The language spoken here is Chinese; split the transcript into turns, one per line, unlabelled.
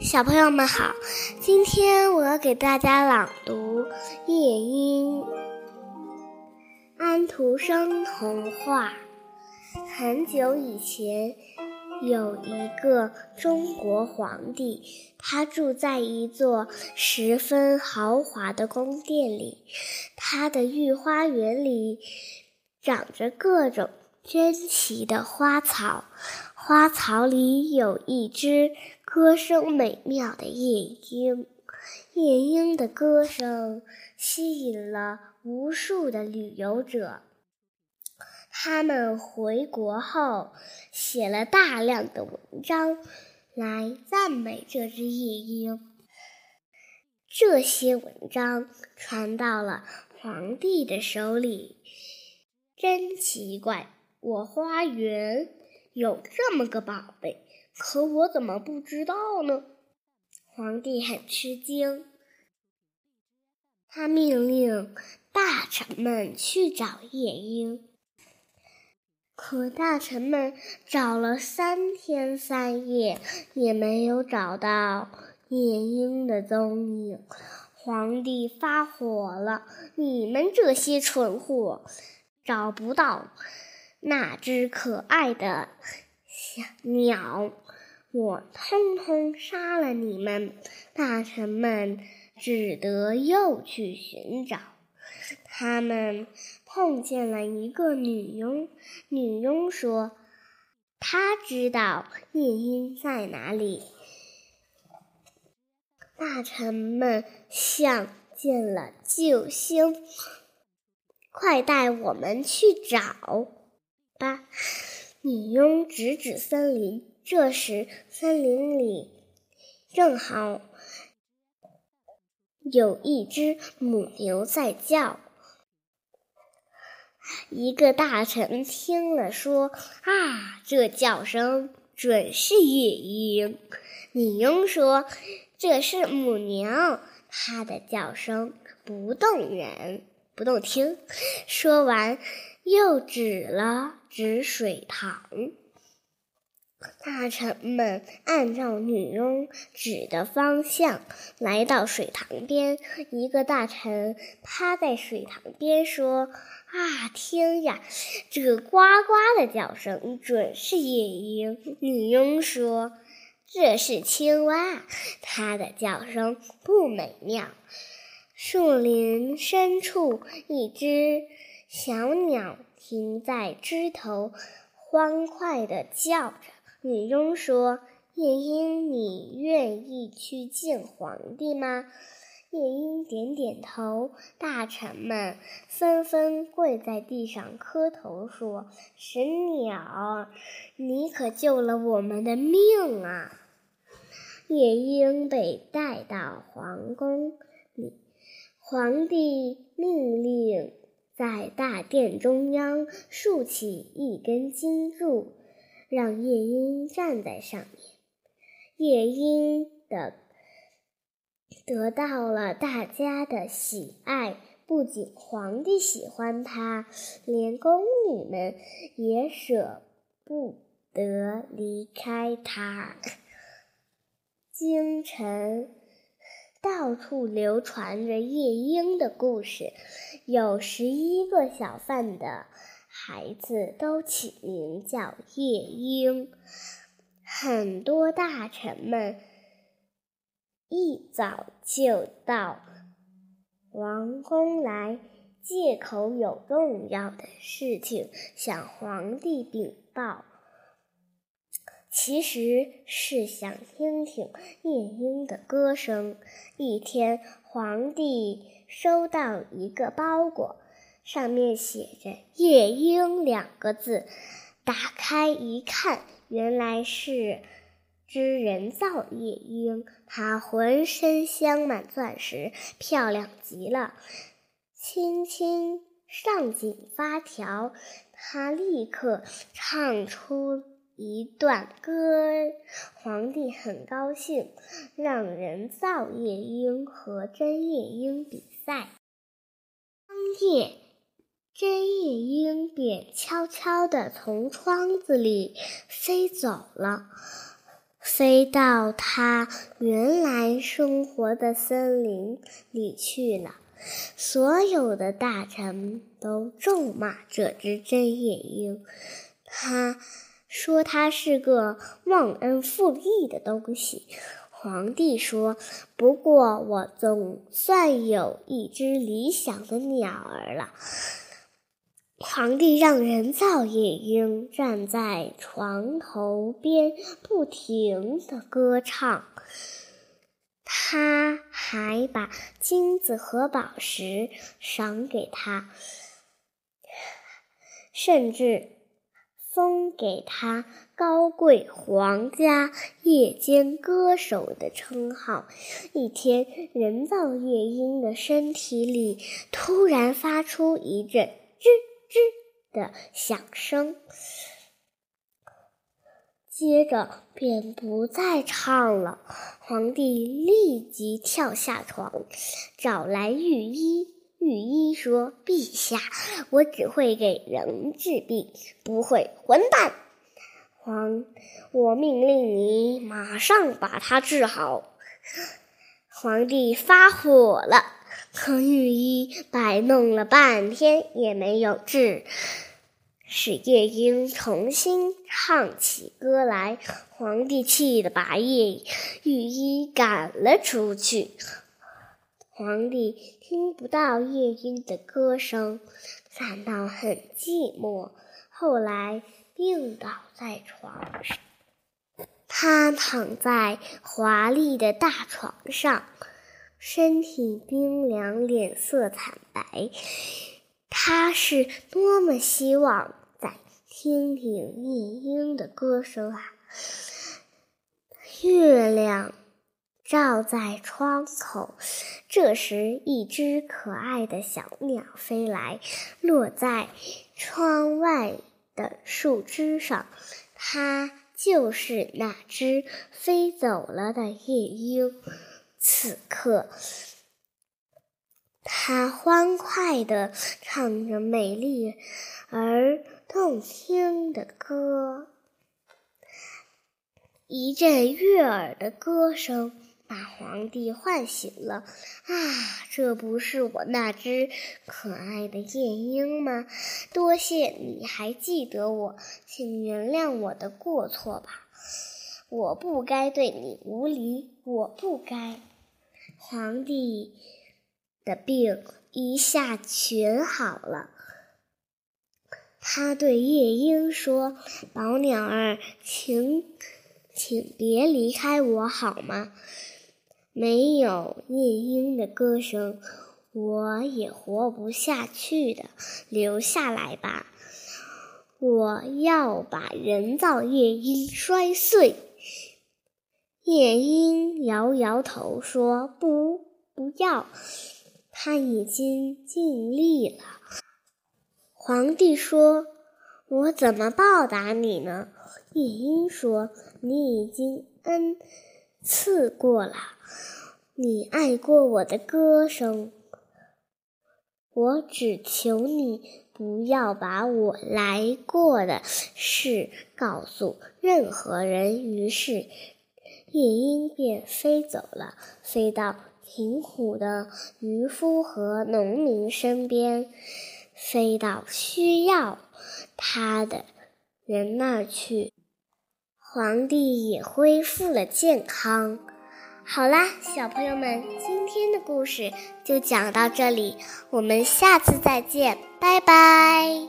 小朋友们好，今天我要给大家朗读《夜莺》。安徒生童话。很久以前，有一个中国皇帝，他住在一座十分豪华的宫殿里，他的御花园里长着各种珍奇的花草，花草里有一只。歌声美妙的夜莺，夜莺的歌声吸引了无数的旅游者。他们回国后写了大量的文章来赞美这只夜莺。这些文章传到了皇帝的手里。真奇怪，我花园有这么个宝贝。可我怎么不知道呢？皇帝很吃惊，他命令大臣们去找夜莺。可大臣们找了三天三夜，也没有找到夜莺的踪影。皇帝发火了：“你们这些蠢货，找不到那只可爱的小鸟！”我通通杀了你们！大臣们只得又去寻找。他们碰见了一个女佣，女佣说：“她知道夜莺在哪里。”大臣们像见了救星，快带我们去找吧！女佣指指森林。这时，森林里正好有一只母牛在叫。一个大臣听了说：“啊，这叫声准是夜莺。”女佣说：“这是母牛，它的叫声不动人，不动听。”说完，又指了指水塘。大臣们按照女佣指的方向来到水塘边。一个大臣趴在水塘边说：“啊，听呀，这个呱呱的叫声准是夜莺。”女佣说：“这是青蛙，它的叫声不美妙。”树林深处，一只小鸟停在枝头，欢快地叫着。女佣说：“夜莺，你愿意去见皇帝吗？”夜莺点点头。大臣们纷纷跪在地上磕头说：“神鸟，你可救了我们的命啊！”夜莺被带到皇宫里，皇帝命令在大殿中央竖起一根金柱。让夜莺站在上面，夜莺的得到了大家的喜爱。不仅皇帝喜欢它，连宫女们也舍不得离开它。京城到处流传着夜莺的故事，有十一个小贩的。孩子都起名叫夜莺，很多大臣们一早就到王宫来，借口有重要的事情向皇帝禀报，其实是想听听夜莺的歌声。一天，皇帝收到一个包裹。上面写着“夜莺”两个字，打开一看，原来是只人造夜莺。它浑身镶满钻石，漂亮极了。轻轻上紧发条，它立刻唱出一段歌。皇帝很高兴，让人造夜莺和真夜莺比赛。当夜。真夜莺便悄悄地从窗子里飞走了，飞到它原来生活的森林里去了。所有的大臣都咒骂这只真夜莺，他说它是个忘恩负义的东西。皇帝说：“不过我总算有一只理想的鸟儿了。”皇帝让人造夜莺站在床头边，不停地歌唱。他还把金子和宝石赏给他，甚至封给他高贵皇家夜间歌手的称号。一天，人造夜莺的身体里突然发出一阵吱吱的响声。接着便不再唱了。皇帝立即跳下床，找来御医。御医说：“陛下，我只会给人治病，不会混蛋。皇，我命令你马上把他治好。”皇帝发火了，可御医摆弄了半天也没有治。使夜莺重新唱起歌来，皇帝气得把夜御医赶了出去。皇帝听不到夜莺的歌声，感到很寂寞。后来病倒在床上，他躺在华丽的大床上，身体冰凉，脸色惨白。他是多么希望再！听听夜莺的歌声啊！月亮照在窗口，这时一只可爱的小鸟飞来，落在窗外的树枝上。它就是那只飞走了的夜莺。此刻，它欢快地唱着美丽而。动听的歌，一阵悦耳的歌声把皇帝唤醒了。啊，这不是我那只可爱的夜莺吗？多谢你还记得我，请原谅我的过错吧。我不该对你无礼，我不该。皇帝的病一下全好了。他对夜莺说：“宝鸟儿，请，请别离开我好吗？没有夜莺的歌声，我也活不下去的。留下来吧，我要把人造夜莺摔碎。”夜莺摇摇头说：“不，不要，他已经尽力了。”皇帝说：“我怎么报答你呢？”夜莺说：“你已经恩刺过了，你爱过我的歌声，我只求你不要把我来过的事告诉任何人。”于是，夜莺便飞走了，飞到贫苦的渔夫和农民身边。飞到需要它的人那儿去，皇帝也恢复了健康。好啦，小朋友们，今天的故事就讲到这里，我们下次再见，拜拜。